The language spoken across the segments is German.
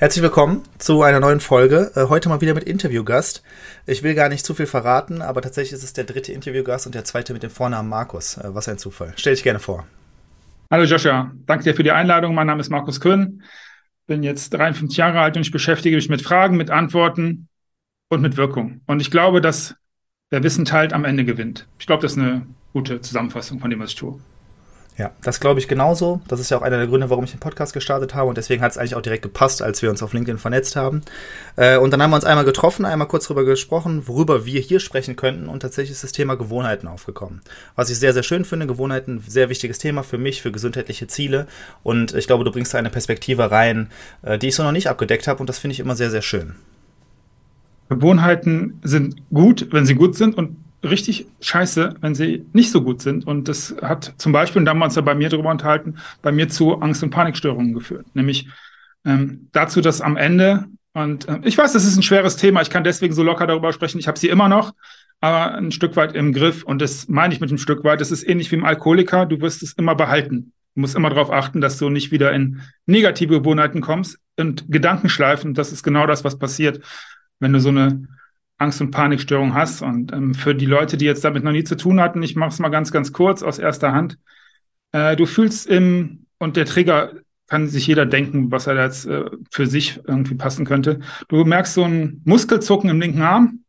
Herzlich willkommen zu einer neuen Folge. Äh, heute mal wieder mit Interviewgast. Ich will gar nicht zu viel verraten, aber tatsächlich ist es der dritte Interviewgast und der zweite mit dem Vornamen Markus. Äh, was ein Zufall. Stell dich gerne vor. Hallo Joshua, danke dir für die Einladung. Mein Name ist Markus Köhn. Bin jetzt 53 Jahre alt und ich beschäftige mich mit Fragen, mit Antworten und mit Wirkung. Und ich glaube, dass wer Wissen teilt, am Ende gewinnt. Ich glaube, das ist eine gute Zusammenfassung von dem, was ich tue. Ja, das glaube ich genauso. Das ist ja auch einer der Gründe, warum ich den Podcast gestartet habe und deswegen hat es eigentlich auch direkt gepasst, als wir uns auf LinkedIn vernetzt haben. Äh, und dann haben wir uns einmal getroffen, einmal kurz darüber gesprochen, worüber wir hier sprechen könnten und tatsächlich ist das Thema Gewohnheiten aufgekommen. Was ich sehr, sehr schön finde, Gewohnheiten, sehr wichtiges Thema für mich, für gesundheitliche Ziele und ich glaube, du bringst da eine Perspektive rein, äh, die ich so noch nicht abgedeckt habe und das finde ich immer sehr, sehr schön. Gewohnheiten sind gut, wenn sie gut sind und richtig scheiße, wenn sie nicht so gut sind. Und das hat zum Beispiel, und da haben wir uns ja bei mir drüber unterhalten, bei mir zu Angst- und Panikstörungen geführt. Nämlich ähm, dazu, dass am Ende, und äh, ich weiß, das ist ein schweres Thema, ich kann deswegen so locker darüber sprechen, ich habe sie immer noch, aber ein Stück weit im Griff. Und das meine ich mit einem Stück weit, das ist ähnlich wie im Alkoholiker, du wirst es immer behalten. Du musst immer darauf achten, dass du nicht wieder in negative Gewohnheiten kommst und Gedankenschleifen. Das ist genau das, was passiert, wenn du so eine Angst- und Panikstörung hast. Und ähm, für die Leute, die jetzt damit noch nie zu tun hatten, ich mache es mal ganz, ganz kurz aus erster Hand. Äh, du fühlst im, und der Trigger kann sich jeder denken, was er jetzt äh, für sich irgendwie passen könnte. Du merkst so ein Muskelzucken im linken Arm,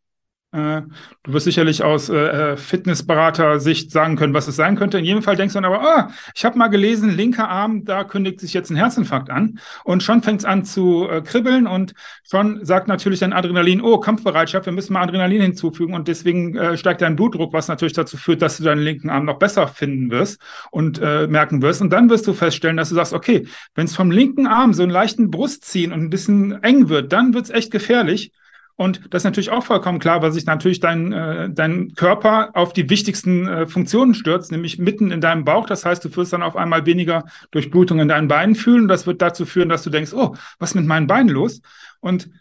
du wirst sicherlich aus äh, äh, Fitnessberater-Sicht sagen können, was es sein könnte. In jedem Fall denkst du dann aber, ah, ich habe mal gelesen, linker Arm, da kündigt sich jetzt ein Herzinfarkt an. Und schon fängt es an zu äh, kribbeln und schon sagt natürlich dein Adrenalin, oh, Kampfbereitschaft, wir müssen mal Adrenalin hinzufügen und deswegen äh, steigt dein Blutdruck, was natürlich dazu führt, dass du deinen linken Arm noch besser finden wirst und äh, merken wirst. Und dann wirst du feststellen, dass du sagst, okay, wenn es vom linken Arm so einen leichten Brust ziehen und ein bisschen eng wird, dann wird es echt gefährlich. Und das ist natürlich auch vollkommen klar, weil sich natürlich dein, äh, dein Körper auf die wichtigsten äh, Funktionen stürzt, nämlich mitten in deinem Bauch. Das heißt, du wirst dann auf einmal weniger Durchblutung in deinen Beinen fühlen. Und das wird dazu führen, dass du denkst, oh, was ist mit meinen Beinen los? Und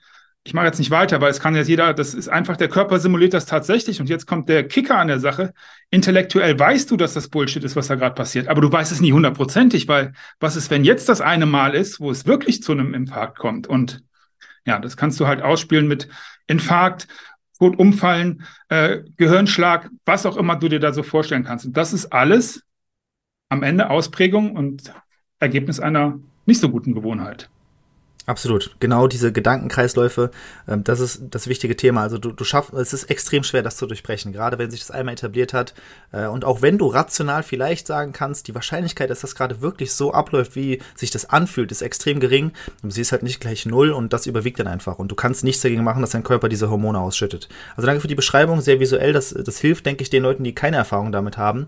ich mache jetzt nicht weiter, weil es kann jetzt jeder, das ist einfach, der Körper simuliert das tatsächlich. Und jetzt kommt der Kicker an der Sache. Intellektuell weißt du, dass das Bullshit ist, was da gerade passiert, aber du weißt es nie hundertprozentig, weil was ist, wenn jetzt das eine Mal ist, wo es wirklich zu einem Infarkt kommt? Und ja, das kannst du halt ausspielen mit Infarkt, tot umfallen, äh, Gehirnschlag, was auch immer du dir da so vorstellen kannst. Und das ist alles am Ende Ausprägung und Ergebnis einer nicht so guten Gewohnheit. Absolut. Genau diese Gedankenkreisläufe, ähm, das ist das wichtige Thema. Also du, du schaffst, es ist extrem schwer, das zu durchbrechen, gerade wenn sich das einmal etabliert hat. Äh, und auch wenn du rational vielleicht sagen kannst, die Wahrscheinlichkeit, dass das gerade wirklich so abläuft, wie sich das anfühlt, ist extrem gering. Sie ist halt nicht gleich null und das überwiegt dann einfach. Und du kannst nichts dagegen machen, dass dein Körper diese Hormone ausschüttet. Also danke für die Beschreibung, sehr visuell. Das, das hilft, denke ich, den Leuten, die keine Erfahrung damit haben.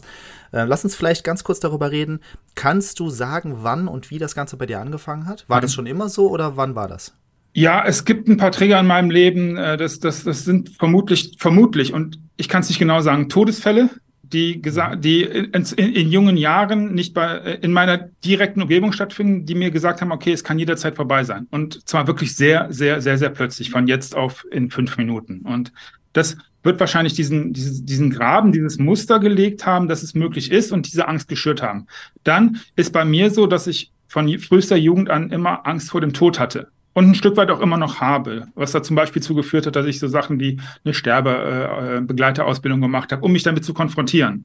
Äh, lass uns vielleicht ganz kurz darüber reden. Kannst du sagen, wann und wie das Ganze bei dir angefangen hat? War mhm. das schon immer so oder wann war das? Ja, es gibt ein paar Trigger in meinem Leben. Äh, das, das, das sind vermutlich, vermutlich, und ich kann es nicht genau sagen, Todesfälle, die, die in, in, in, jungen Jahren nicht bei, äh, in meiner direkten Umgebung stattfinden, die mir gesagt haben, okay, es kann jederzeit vorbei sein. Und zwar wirklich sehr, sehr, sehr, sehr plötzlich, von jetzt auf in fünf Minuten. Und das wird wahrscheinlich diesen, diesen, diesen Graben, dieses Muster gelegt haben, dass es möglich ist und diese Angst geschürt haben. Dann ist bei mir so, dass ich von frühester Jugend an immer Angst vor dem Tod hatte und ein Stück weit auch immer noch habe, was da zum Beispiel zugeführt hat, dass ich so Sachen wie eine Sterbebegleiterausbildung äh, gemacht habe, um mich damit zu konfrontieren.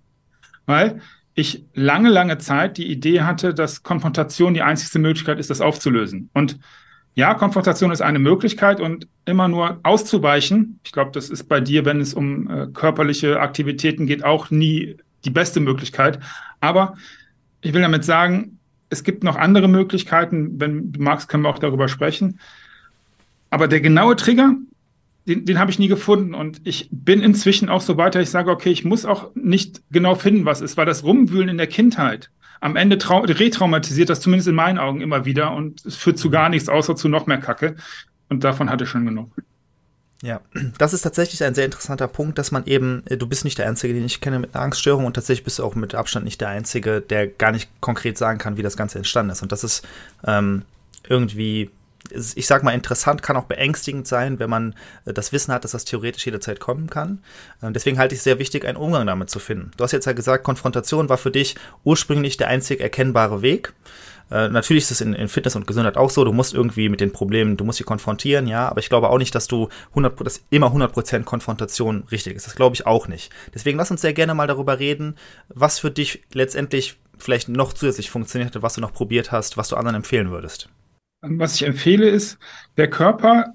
Weil ich lange, lange Zeit die Idee hatte, dass Konfrontation die einzigste Möglichkeit ist, das aufzulösen. Und ja, Konfrontation ist eine Möglichkeit und immer nur auszuweichen. Ich glaube, das ist bei dir, wenn es um äh, körperliche Aktivitäten geht, auch nie die beste Möglichkeit. Aber ich will damit sagen, es gibt noch andere Möglichkeiten. Wenn du magst, können wir auch darüber sprechen. Aber der genaue Trigger, den, den habe ich nie gefunden. Und ich bin inzwischen auch so weiter, ich sage, okay, ich muss auch nicht genau finden, was ist, weil das Rumwühlen in der Kindheit, am Ende retraumatisiert das zumindest in meinen Augen immer wieder und es führt zu gar nichts, außer zu noch mehr Kacke. Und davon hatte ich schon genug. Ja, das ist tatsächlich ein sehr interessanter Punkt, dass man eben, äh, du bist nicht der Einzige, den ich kenne mit einer Angststörung und tatsächlich bist du auch mit Abstand nicht der Einzige, der gar nicht konkret sagen kann, wie das Ganze entstanden ist. Und das ist ähm, irgendwie, ich sag mal, interessant, kann auch beängstigend sein, wenn man äh, das Wissen hat, dass das theoretisch jederzeit kommen kann. Ähm, deswegen halte ich es sehr wichtig, einen Umgang damit zu finden. Du hast jetzt ja gesagt, Konfrontation war für dich ursprünglich der einzig erkennbare Weg. Äh, natürlich ist es in, in, Fitness und Gesundheit auch so, du musst irgendwie mit den Problemen, du musst sie konfrontieren, ja, aber ich glaube auch nicht, dass du 100, dass immer 100% Konfrontation richtig ist. Das glaube ich auch nicht. Deswegen lass uns sehr gerne mal darüber reden, was für dich letztendlich vielleicht noch zusätzlich funktioniert hat, was du noch probiert hast, was du anderen empfehlen würdest. Was ich empfehle ist, der Körper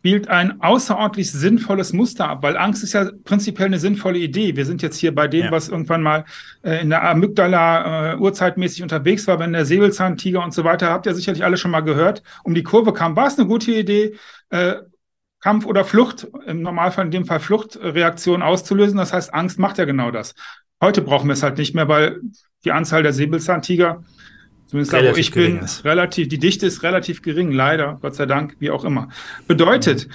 spielt ein außerordentlich sinnvolles Muster ab, weil Angst ist ja prinzipiell eine sinnvolle Idee. Wir sind jetzt hier bei dem, ja. was irgendwann mal äh, in der Amygdala äh, urzeitmäßig unterwegs war, wenn der Säbelzahntiger und so weiter, habt ihr sicherlich alle schon mal gehört, um die Kurve kam. War es eine gute Idee, äh, Kampf oder Flucht, im Normalfall in dem Fall Fluchtreaktion auszulösen? Das heißt, Angst macht ja genau das. Heute brauchen wir es halt nicht mehr, weil die Anzahl der Säbelzahntiger Zumindest da, wo ich bin, ist. relativ, die Dichte ist relativ gering, leider, Gott sei Dank, wie auch immer. Bedeutet, mhm.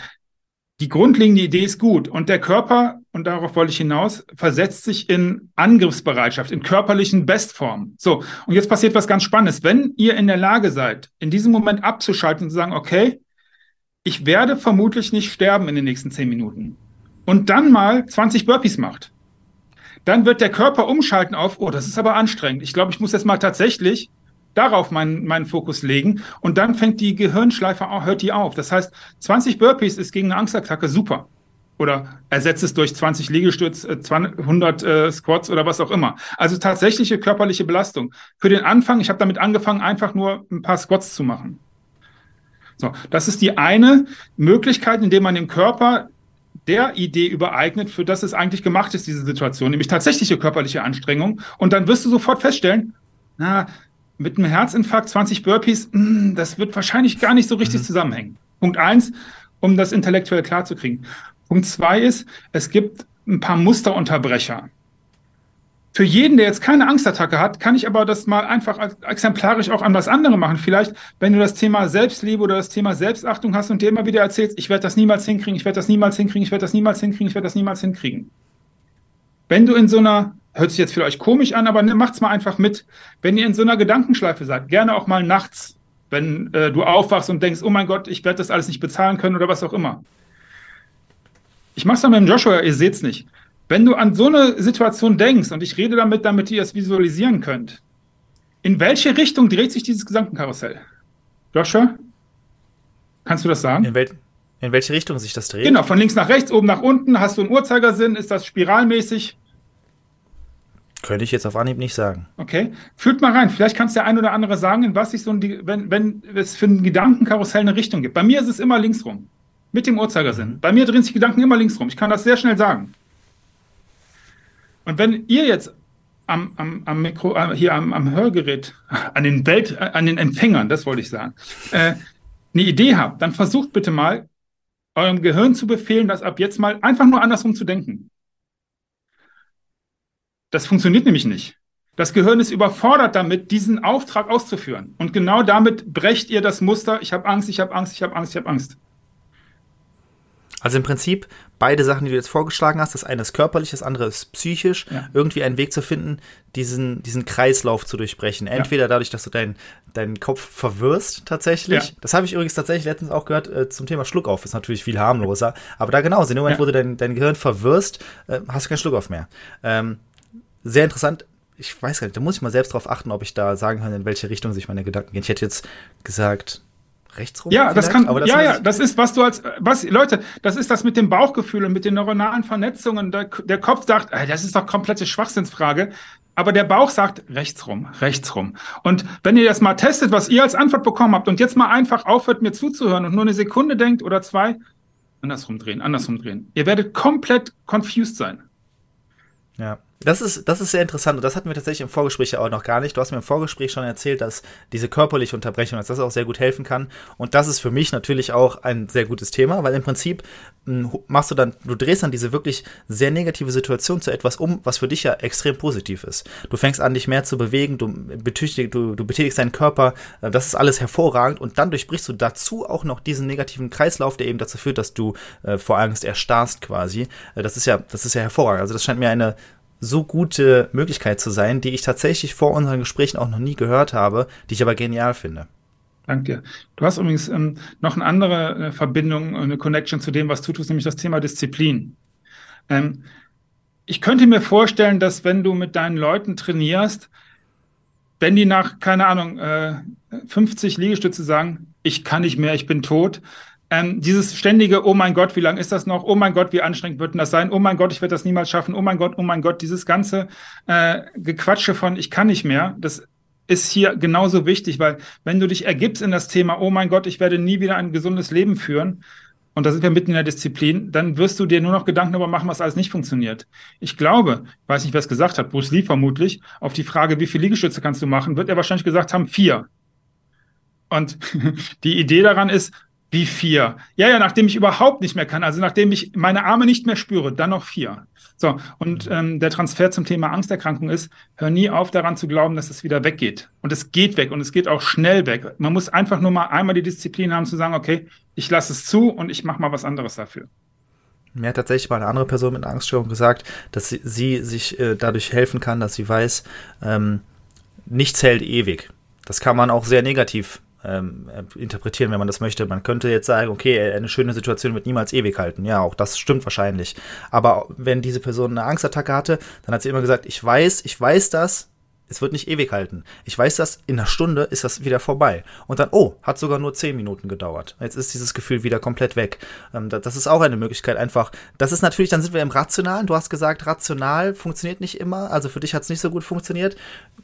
die grundlegende Idee ist gut und der Körper, und darauf wollte ich hinaus, versetzt sich in Angriffsbereitschaft, in körperlichen Bestform. So, und jetzt passiert was ganz Spannendes. Wenn ihr in der Lage seid, in diesem Moment abzuschalten und zu sagen, okay, ich werde vermutlich nicht sterben in den nächsten zehn Minuten und dann mal 20 Burpees macht, dann wird der Körper umschalten auf, oh, das ist aber anstrengend. Ich glaube, ich muss jetzt mal tatsächlich darauf meinen, meinen Fokus legen und dann fängt die Gehirnschleife auch, hört die auf. Das heißt, 20 Burpees ist gegen eine Angstattacke super. Oder ersetzt es durch 20 Liegestütz, 100 äh, äh, Squats oder was auch immer. Also tatsächliche körperliche Belastung. Für den Anfang, ich habe damit angefangen, einfach nur ein paar Squats zu machen. So, das ist die eine Möglichkeit, indem man dem Körper der Idee übereignet, für das es eigentlich gemacht ist, diese Situation, nämlich tatsächliche körperliche Anstrengung. Und dann wirst du sofort feststellen, na, mit einem Herzinfarkt 20 Burpees, mh, hm, das wird wahrscheinlich gar nicht so richtig mhm. zusammenhängen. Punkt eins, um das intellektuell klarzukriegen. Punkt zwei ist, es gibt ein paar Musterunterbrecher. Für jeden, der jetzt keine Angstattacke hat, kann ich aber das mal einfach exemplarisch auch an was anderes machen. Vielleicht, wenn du das Thema Selbstliebe oder das Thema Selbstachtung hast und dir immer wieder erzählst, ich werde das niemals hinkriegen, ich werde das niemals hinkriegen, ich werde das niemals hinkriegen, ich werde das niemals hinkriegen. Wenn du in so einer hört sich jetzt für euch komisch an, aber ne, macht's mal einfach mit. Wenn ihr in so einer Gedankenschleife seid, gerne auch mal nachts, wenn äh, du aufwachst und denkst, oh mein Gott, ich werde das alles nicht bezahlen können oder was auch immer. Ich mach's dann mit dem Joshua, ihr seht's nicht. Wenn du an so eine Situation denkst, und ich rede damit, damit ihr es visualisieren könnt, in welche Richtung dreht sich dieses Gedankenkarussell? Joshua? Kannst du das sagen? In, wel in welche Richtung sich das dreht? Genau, von links nach rechts, oben nach unten. Hast du einen Uhrzeigersinn? Ist das spiralmäßig? Könnte ich jetzt auf Anhieb nicht sagen. Okay. Fühlt mal rein. Vielleicht kannst der ein oder andere sagen, in was sich so ein, wenn, wenn es für ein Gedankenkarussell eine Richtung gibt. Bei mir ist es immer links rum. Mit dem Uhrzeigersinn. Mhm. Bei mir drehen sich Gedanken immer links rum. Ich kann das sehr schnell sagen. Und wenn ihr jetzt am, am, am Mikro, äh, hier am, am Hörgerät, an den Welt, an den Empfängern, das wollte ich sagen, äh, eine Idee habt, dann versucht bitte mal, eurem Gehirn zu befehlen, das ab jetzt mal einfach nur andersrum zu denken. Das funktioniert nämlich nicht. Das Gehirn ist überfordert damit, diesen Auftrag auszuführen. Und genau damit brecht ihr das Muster, ich habe Angst, ich habe Angst, ich habe Angst, ich habe Angst. Also im Prinzip beide Sachen, die du jetzt vorgeschlagen hast, das eine ist körperlich, das andere ist psychisch, ja. irgendwie einen Weg zu finden, diesen, diesen Kreislauf zu durchbrechen. Entweder ja. dadurch, dass du deinen deinen Kopf verwirrst tatsächlich. Ja. Das habe ich übrigens tatsächlich letztens auch gehört äh, zum Thema Schluckauf. Ist natürlich viel harmloser. Aber da genauso, in dem Moment, wo du dein, dein Gehirn verwirrst, äh, hast du keinen Schluckauf mehr. Ähm, sehr interessant. Ich weiß gar nicht, da muss ich mal selbst drauf achten, ob ich da sagen kann, in welche Richtung sich meine Gedanken gehen. Ich hätte jetzt gesagt, rechts rum. Ja, das kann, das ja, ja, das ist, was du als, was, Leute, das ist das mit dem Bauchgefühl und mit den neuronalen Vernetzungen. Der, der Kopf sagt, ey, das ist doch komplette Schwachsinnsfrage. Aber der Bauch sagt rechts rum, rechts rum. Und wenn ihr das mal testet, was ihr als Antwort bekommen habt und jetzt mal einfach aufhört, mir zuzuhören und nur eine Sekunde denkt oder zwei, andersrum drehen, andersrum drehen. Ihr werdet komplett confused sein. Ja. Das ist, das ist sehr interessant und das hatten wir tatsächlich im Vorgespräch auch noch gar nicht. Du hast mir im Vorgespräch schon erzählt, dass diese körperliche Unterbrechung, dass das auch sehr gut helfen kann. Und das ist für mich natürlich auch ein sehr gutes Thema, weil im Prinzip hm, machst du dann, du drehst dann diese wirklich sehr negative Situation zu etwas um, was für dich ja extrem positiv ist. Du fängst an, dich mehr zu bewegen, du, betüchtig, du, du betätigst deinen Körper, äh, das ist alles hervorragend und dann durchbrichst du dazu auch noch diesen negativen Kreislauf, der eben dazu führt, dass du äh, vor Angst erstarrst quasi. Äh, das ist ja, das ist ja hervorragend. Also das scheint mir eine so gute Möglichkeit zu sein, die ich tatsächlich vor unseren Gesprächen auch noch nie gehört habe, die ich aber genial finde. Danke. Du hast übrigens ähm, noch eine andere äh, Verbindung, eine Connection zu dem, was du tust, nämlich das Thema Disziplin. Ähm, ich könnte mir vorstellen, dass wenn du mit deinen Leuten trainierst, wenn die nach, keine Ahnung, äh, 50 Liegestütze sagen, ich kann nicht mehr, ich bin tot, ähm, dieses ständige, oh mein Gott, wie lang ist das noch? Oh mein Gott, wie anstrengend wird denn das sein? Oh mein Gott, ich werde das niemals schaffen. Oh mein Gott, oh mein Gott, dieses ganze äh, Gequatsche von ich kann nicht mehr, das ist hier genauso wichtig, weil wenn du dich ergibst in das Thema, oh mein Gott, ich werde nie wieder ein gesundes Leben führen, und da sind wir mitten in der Disziplin, dann wirst du dir nur noch Gedanken darüber machen, was alles nicht funktioniert. Ich glaube, ich weiß nicht, wer es gesagt hat, Bruce Lee vermutlich, auf die Frage, wie viele Liegestütze kannst du machen, wird er wahrscheinlich gesagt haben, vier. Und die Idee daran ist, wie vier? Ja, ja, nachdem ich überhaupt nicht mehr kann, also nachdem ich meine Arme nicht mehr spüre, dann noch vier. So, und ähm, der Transfer zum Thema Angsterkrankung ist, hör nie auf daran zu glauben, dass es wieder weggeht. Und es geht weg und es geht auch schnell weg. Man muss einfach nur mal einmal die Disziplin haben zu sagen, okay, ich lasse es zu und ich mache mal was anderes dafür. Mir hat tatsächlich mal eine andere Person mit einer Angststörung gesagt, dass sie, sie sich äh, dadurch helfen kann, dass sie weiß, ähm, nichts hält ewig. Das kann man auch sehr negativ ähm, interpretieren, wenn man das möchte. Man könnte jetzt sagen, okay, eine schöne Situation wird niemals ewig halten. Ja, auch das stimmt wahrscheinlich. Aber wenn diese Person eine Angstattacke hatte, dann hat sie immer gesagt, ich weiß, ich weiß das, es wird nicht ewig halten. Ich weiß das, in einer Stunde ist das wieder vorbei. Und dann, oh, hat sogar nur zehn Minuten gedauert. Jetzt ist dieses Gefühl wieder komplett weg. Ähm, das ist auch eine Möglichkeit, einfach. Das ist natürlich, dann sind wir im Rationalen. Du hast gesagt, rational funktioniert nicht immer. Also für dich hat es nicht so gut funktioniert.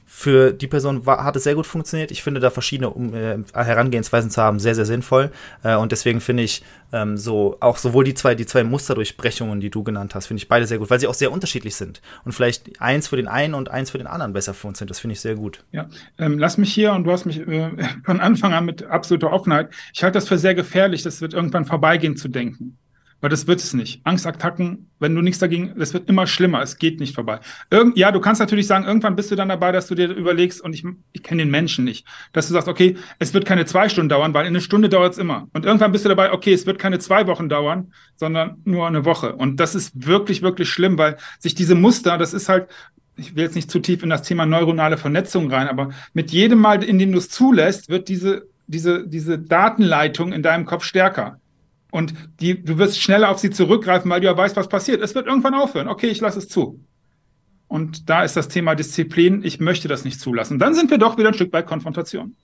Für die Person war, hat es sehr gut funktioniert. Ich finde da verschiedene um, äh, Herangehensweisen zu haben sehr, sehr sinnvoll. Äh, und deswegen finde ich ähm, so auch sowohl die zwei, die zwei Musterdurchbrechungen, die du genannt hast, finde ich beide sehr gut, weil sie auch sehr unterschiedlich sind. Und vielleicht eins für den einen und eins für den anderen besser funktioniert sind. Das finde ich sehr gut. Ja, ähm, lass mich hier, und du hast mich äh, von Anfang an mit absoluter Offenheit, ich halte das für sehr gefährlich, das wird irgendwann vorbeigehen zu denken. Weil das wird es nicht. Angstattacken, wenn du nichts dagegen, das wird immer schlimmer, es geht nicht vorbei. Irgend, ja, du kannst natürlich sagen, irgendwann bist du dann dabei, dass du dir überlegst, und ich, ich kenne den Menschen nicht, dass du sagst, okay, es wird keine zwei Stunden dauern, weil in eine Stunde dauert es immer. Und irgendwann bist du dabei, okay, es wird keine zwei Wochen dauern, sondern nur eine Woche. Und das ist wirklich, wirklich schlimm, weil sich diese Muster, das ist halt, ich will jetzt nicht zu tief in das Thema neuronale Vernetzung rein, aber mit jedem Mal, in dem du es zulässt, wird diese, diese, diese Datenleitung in deinem Kopf stärker. Und die, du wirst schneller auf sie zurückgreifen, weil du ja weißt, was passiert. Es wird irgendwann aufhören. Okay, ich lasse es zu. Und da ist das Thema Disziplin. Ich möchte das nicht zulassen. Dann sind wir doch wieder ein Stück bei Konfrontation.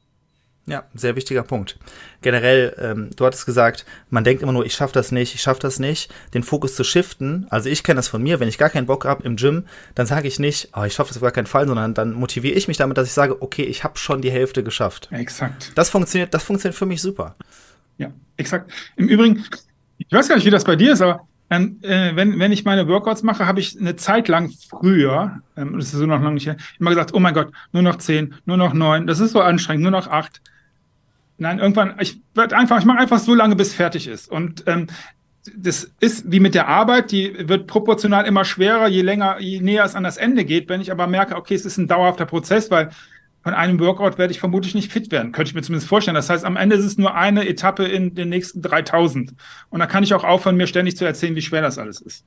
Ja, sehr wichtiger Punkt. Generell, ähm, du hattest gesagt, man denkt immer nur, ich schaffe das nicht, ich schaffe das nicht. Den Fokus zu shiften, also ich kenne das von mir, wenn ich gar keinen Bock habe im Gym, dann sage ich nicht, oh, ich schaffe das auf gar keinen Fall, sondern dann motiviere ich mich damit, dass ich sage, okay, ich habe schon die Hälfte geschafft. Exakt. Das funktioniert, das funktioniert für mich super. Ja, exakt. Im Übrigen, ich weiß gar nicht, wie das bei dir ist, aber ähm, äh, wenn, wenn ich meine Workouts mache, habe ich eine Zeit lang früher, ähm, das ist so noch lange nicht her, immer gesagt, oh mein Gott, nur noch zehn, nur noch neun, das ist so anstrengend, nur noch acht. Nein, irgendwann, ich werde einfach, ich mache einfach so lange, bis fertig ist. Und ähm, das ist wie mit der Arbeit, die wird proportional immer schwerer, je länger, je näher es an das Ende geht. Wenn ich aber merke, okay, es ist ein dauerhafter Prozess, weil von einem Workout werde ich vermutlich nicht fit werden. Könnte ich mir zumindest vorstellen. Das heißt, am Ende ist es nur eine Etappe in den nächsten 3000. Und da kann ich auch aufhören, mir ständig zu erzählen, wie schwer das alles ist.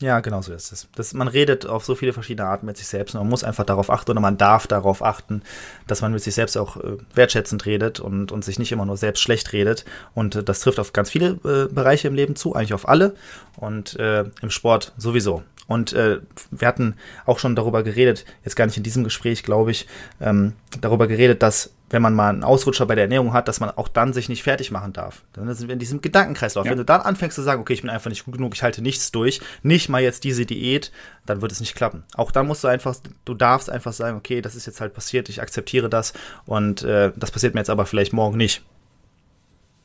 Ja, genau so ist es. Das, man redet auf so viele verschiedene Arten mit sich selbst und man muss einfach darauf achten oder man darf darauf achten, dass man mit sich selbst auch äh, wertschätzend redet und, und sich nicht immer nur selbst schlecht redet. Und äh, das trifft auf ganz viele äh, Bereiche im Leben zu, eigentlich auf alle und äh, im Sport sowieso. Und äh, wir hatten auch schon darüber geredet, jetzt gar nicht in diesem Gespräch, glaube ich, ähm, darüber geredet, dass wenn man mal einen Ausrutscher bei der Ernährung hat, dass man auch dann sich nicht fertig machen darf. Dann sind wir in diesem Gedankenkreislauf. Ja. Wenn du dann anfängst zu sagen, okay, ich bin einfach nicht gut genug, ich halte nichts durch, nicht mal jetzt diese Diät, dann wird es nicht klappen. Auch dann musst du einfach, du darfst einfach sagen, okay, das ist jetzt halt passiert, ich akzeptiere das und äh, das passiert mir jetzt aber vielleicht morgen nicht.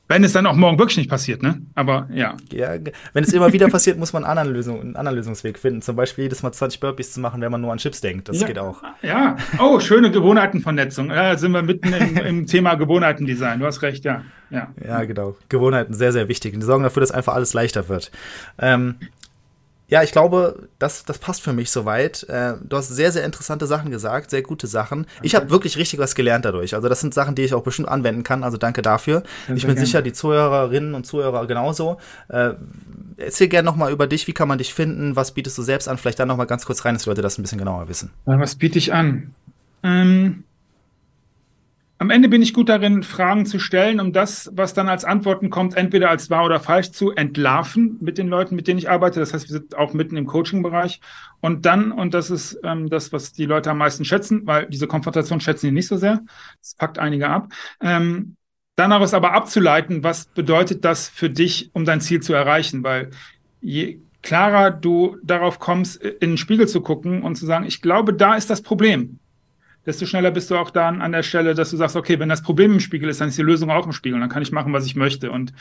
Wenn es dann auch morgen wirklich nicht passiert, ne? Aber ja. Ja, wenn es immer wieder passiert, muss man einen anderen, Lösung, einen anderen Lösungsweg finden. Zum Beispiel jedes Mal 20 Burpees zu machen, wenn man nur an Chips denkt. Das ja, geht auch. Ja. Oh, schöne Gewohnheitenvernetzung. Da sind wir mitten im, im Thema Gewohnheitendesign. Du hast recht, ja. Ja. ja, genau. Gewohnheiten sehr, sehr wichtig. Und die sorgen dafür, dass einfach alles leichter wird. Ähm, ja, ich glaube, das, das passt für mich soweit. Äh, du hast sehr, sehr interessante Sachen gesagt, sehr gute Sachen. Okay. Ich habe wirklich richtig was gelernt dadurch. Also das sind Sachen, die ich auch bestimmt anwenden kann. Also danke dafür. Sehr ich bin gerne. sicher, die Zuhörerinnen und Zuhörer genauso. Äh, erzähl gerne nochmal über dich. Wie kann man dich finden? Was bietest du selbst an? Vielleicht dann nochmal ganz kurz rein, dass Leute das ein bisschen genauer wissen. Was biete ich an? Ähm, am Ende bin ich gut darin, Fragen zu stellen, um das, was dann als Antworten kommt, entweder als wahr oder falsch zu entlarven mit den Leuten, mit denen ich arbeite. Das heißt, wir sind auch mitten im Coaching-Bereich. Und dann, und das ist ähm, das, was die Leute am meisten schätzen, weil diese Konfrontation schätzen die nicht so sehr. Das packt einige ab. Ähm, dann aber es aber abzuleiten, was bedeutet das für dich, um dein Ziel zu erreichen? Weil je klarer du darauf kommst, in den Spiegel zu gucken und zu sagen, ich glaube, da ist das Problem desto schneller bist du auch dann an der Stelle, dass du sagst, okay, wenn das Problem im Spiegel ist, dann ist die Lösung auch im Spiegel. Dann kann ich machen, was ich möchte. Und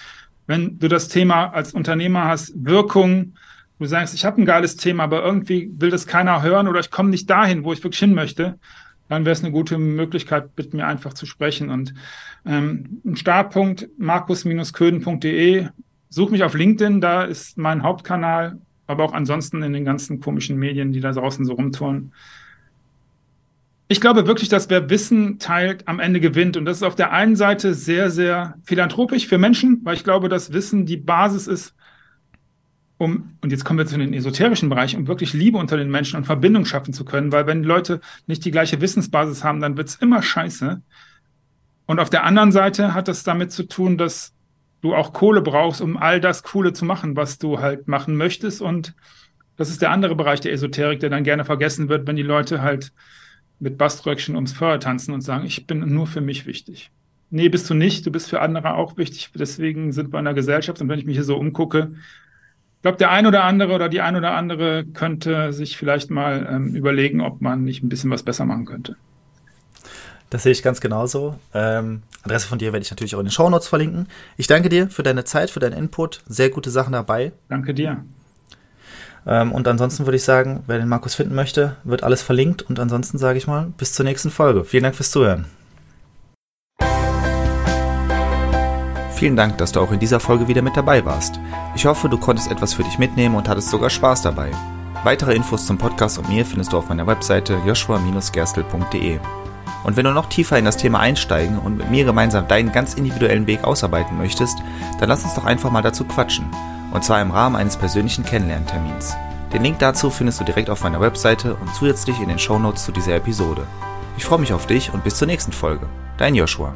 wenn du das Thema als Unternehmer hast, Wirkung, du sagst, ich habe ein geiles Thema, aber irgendwie will das keiner hören oder ich komme nicht dahin, wo ich wirklich hin möchte, dann wäre es eine gute Möglichkeit, mit mir einfach zu sprechen. Und ähm, ein Startpunkt, markus-köden.de. Such mich auf LinkedIn, da ist mein Hauptkanal, aber auch ansonsten in den ganzen komischen Medien, die da draußen so rumtouren. Ich glaube wirklich, dass wer Wissen teilt, am Ende gewinnt. Und das ist auf der einen Seite sehr, sehr philanthropisch für Menschen, weil ich glaube, dass Wissen die Basis ist, um, und jetzt kommen wir zu den esoterischen Bereich, um wirklich Liebe unter den Menschen und Verbindung schaffen zu können. Weil wenn Leute nicht die gleiche Wissensbasis haben, dann wird's immer scheiße. Und auf der anderen Seite hat das damit zu tun, dass du auch Kohle brauchst, um all das Coole zu machen, was du halt machen möchtest. Und das ist der andere Bereich der Esoterik, der dann gerne vergessen wird, wenn die Leute halt mit Baströckchen ums Feuer tanzen und sagen, ich bin nur für mich wichtig. Nee, bist du nicht, du bist für andere auch wichtig, deswegen sind wir in der Gesellschaft und wenn ich mich hier so umgucke, ich glaube, der ein oder andere oder die ein oder andere könnte sich vielleicht mal ähm, überlegen, ob man nicht ein bisschen was besser machen könnte. Das sehe ich ganz genauso. Ähm, Adresse von dir werde ich natürlich auch in den Shownotes verlinken. Ich danke dir für deine Zeit, für deinen Input. Sehr gute Sachen dabei. Danke dir. Ähm, und ansonsten würde ich sagen, wer den Markus finden möchte, wird alles verlinkt. Und ansonsten sage ich mal, bis zur nächsten Folge. Vielen Dank fürs Zuhören. Vielen Dank, dass du auch in dieser Folge wieder mit dabei warst. Ich hoffe, du konntest etwas für dich mitnehmen und hattest sogar Spaß dabei. Weitere Infos zum Podcast und mir findest du auf meiner Webseite joshua-gerstel.de. Und wenn du noch tiefer in das Thema einsteigen und mit mir gemeinsam deinen ganz individuellen Weg ausarbeiten möchtest, dann lass uns doch einfach mal dazu quatschen und zwar im Rahmen eines persönlichen Kennenlerntermins. Den Link dazu findest du direkt auf meiner Webseite und zusätzlich in den Shownotes zu dieser Episode. Ich freue mich auf dich und bis zur nächsten Folge. Dein Joshua.